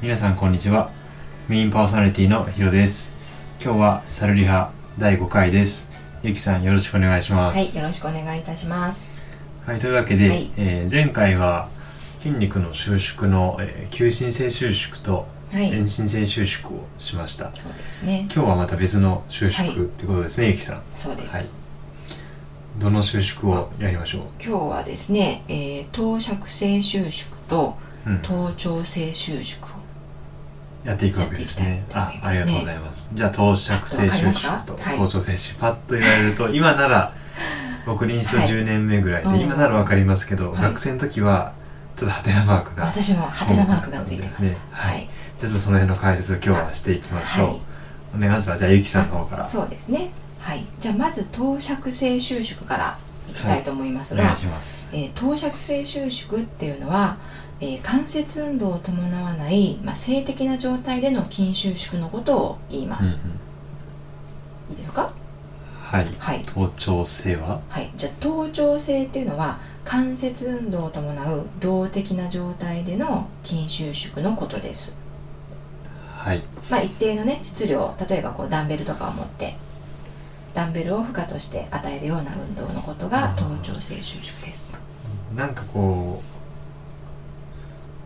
皆さんこんにちは。メインパーソナリティのヒロです。今日はサルリハ第5回です。ゆきさんよろしくお願いします。はい、よろしくお願いいたします。はい、というわけで、はい。えー前回は筋肉の収縮の、えー急進性収縮とはい、遠心性収縮をしました、そうですね。今日はまた別の収縮はい。ってことですね、ゆきさん。そうです。はい。どの収縮をやりましょう？今日はですね、えー、等尺性収縮とうん。頭頂性収縮をやっていくわけですね。あありがとうございます。じゃあ頭尺性収縮とパッとわかりますかはい。頭頂性収縮パッと言われると 今なら僕臨床はい。10年目ぐらいで、うん。今ならわかりますけど、はい。学生の時はちょっとハテナマークが私もハテナマークがついてました。ですね。はい。ちょっとその辺の解説を今日はしていきましょう、はい。お願いします。じゃあゆきさんの方から。そうですね。はい。じゃあまず等尺性収縮からい。きたいと思います。が、お願いえー等尺性収縮っていうのは、えー関節運動を伴わない、まあ、静的な状態での筋収縮のことを言いまうんうん。す。いいですか？はい。はい。頭頂性は？はい、じゃあ頭頂性っていうのは関節運動を伴う動的な状態での筋収縮のことです。はい。まあ、一定のね質量例えばこうダンベルとかを持ってダンベルを負荷として与えるような運動のことが頭頂性収縮です。なんかこ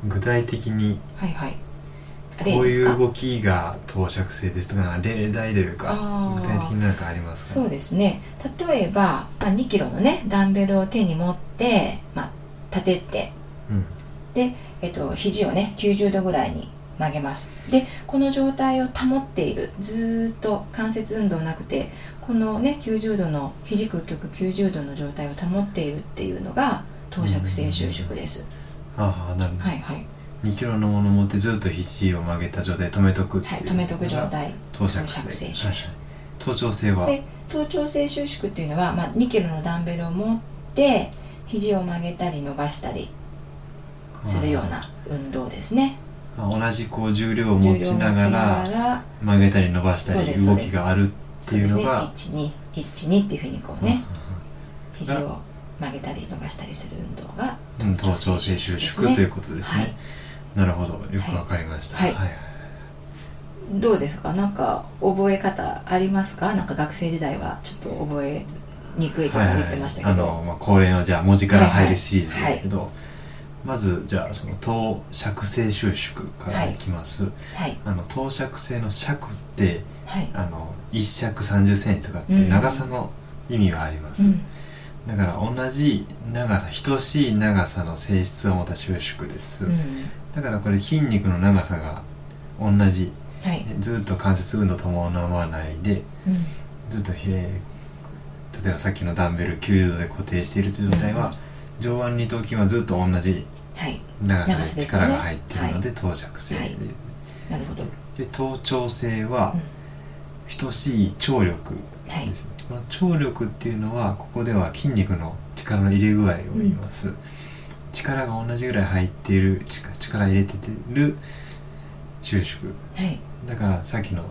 う具体的にはいはい。こういう動きが頭尺性ですとか例題というか具体的に何かありますか？そうですね。例えば、まあ、2キロのねダンベルを手に持って、まあ、立ててうん。で、えっと、肘をね90度ぐらいに曲げます。でこの状態を保っているずーっと関節運動なくてこのね90度の肘屈曲90度の状態を保っているっていうのが等尺性収縮です、ああなるほど、はいはい、2キロのものを持ってずっと肘を曲げた状態で止めとくっていう。はい、止めとく状態。頭尺性。収縮。頭頂性はで頭頂性収縮っていうのは、まあ、2キロのダンベルを持って肘を曲げたり伸ばしたりするような運動ですね。まあ同じこう重量を持ちながらら曲げたり伸ばしたり動きがあるっていうのが1212っていうふうにこうねうん肘を曲げたり伸ばしたりする運動がうん頭頂性収縮ということですね、はい。なるほど。よくわかりました、はい。はいどうですか？なんか覚え方ありますか？なんか学生時代はちょっと覚えにくいとか言ってましたけど、はいはい。あの、まあ、恒例のじゃあ文字から入るシリーズですけど、まずじゃあその等尺性収縮からいきます、はい。あの等尺性の尺ってはい。あの1尺3 0センチとかってうん。長さの意味があります、うん。だから同じ長さ等しい長さの性質を持った収縮です、うん。だからこれ筋肉の長さが同じ。はい。ねずっと関節運動伴わないでうん。ずっと、えー例えばさっきのダンベル90度で固定している状態は、上腕二頭筋はずっと同じはい。長さで力が入っているので等尺性で,、はい。なるほど。で頭頂性はうん等しい張力です、ねこの張力っていうのはここでは筋肉の力の入れ具合を言います、力が同じぐらい入っている力入れてる収縮はいだからさっきの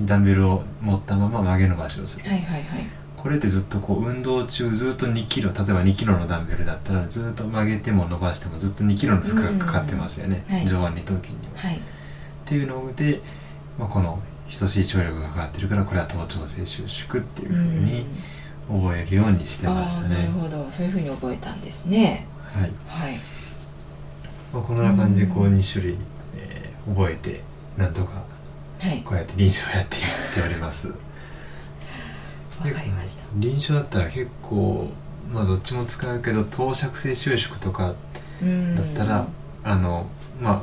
ダンベルを持ったまま曲げ伸ばしをする、はいはいはいこれってずっとこう運動中ずっと2キロ例えば2キロのダンベルだったらずっと曲げても伸ばしてもずっと2キロの負荷がかかってますよね、うんはい上腕二頭筋には。はいっていうので、まあ、この等しい張力がかかってるからこれは頭頂性収縮っていうふうに覚えるようにしてましたね。なる。ほど。そういうふうに覚えたんですね。はい。はい。まあ、こんな感じでこううん2種類、えー覚えてなんとかはい。こうやって臨床やってやっております。わかりました。臨床だったら結構まあどっちも使うけど等尺性収縮とかうんだったら、あのまあ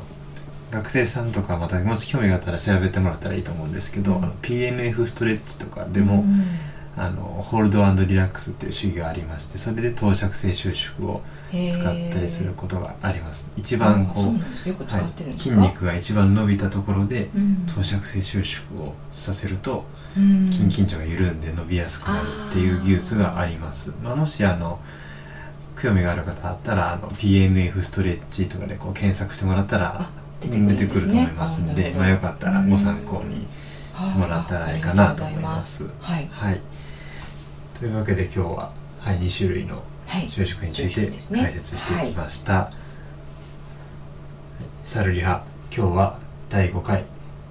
学生さんとかまたもし興味があったら調べてもらったらいいと思うんですけど、うん。あの PNF ストレッチとかでも、うん。あのホールドリラックスっていう主義がありましてそれで等尺性収縮を使ったりすることがあります。一番こうはい筋か、肉が一番伸びたところでうん。等尺性収縮をさせるとうん。筋緊張が緩んで伸びやすくなるっていう技術があります、まあ、もしあの興味がある方あったらあの PNF ストレッチとかでこう検索してもらったらあ出出てくるねてくると思います。んでまあ、よかったらご参考にしてもらったらいいかなと思います。はい。はい、というわけで今日は、はい、2種類のはい。収縮について解説してきました、はい。サルリハ今日は第5回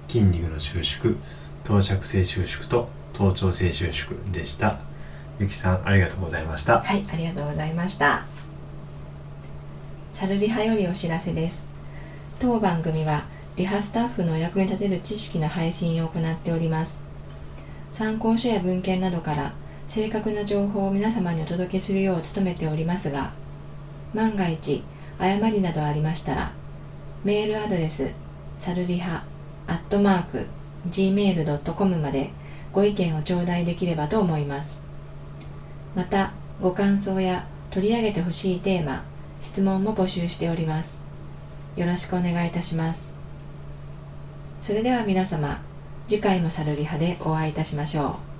筋肉の収縮等着性収縮と頭頂性収縮でした。ゆきさんありがとうございました。はいありがとうございました。サルリハよりお知らせです当番組はリハスタッフのお役に立てる知識の配信を行っております。参考書や文献などから正確な情報を皆様にお届けするよう努めておりますが万が一誤りなどありましたらメールアドレスサルリハアットマーク gmail.com までご意見を頂戴できればと思います。またご感想や取り上げてほしいテーマ質問も募集しております。よろしくお願いいたします。それでは皆様次回もサルリハでお会いいたしましょう。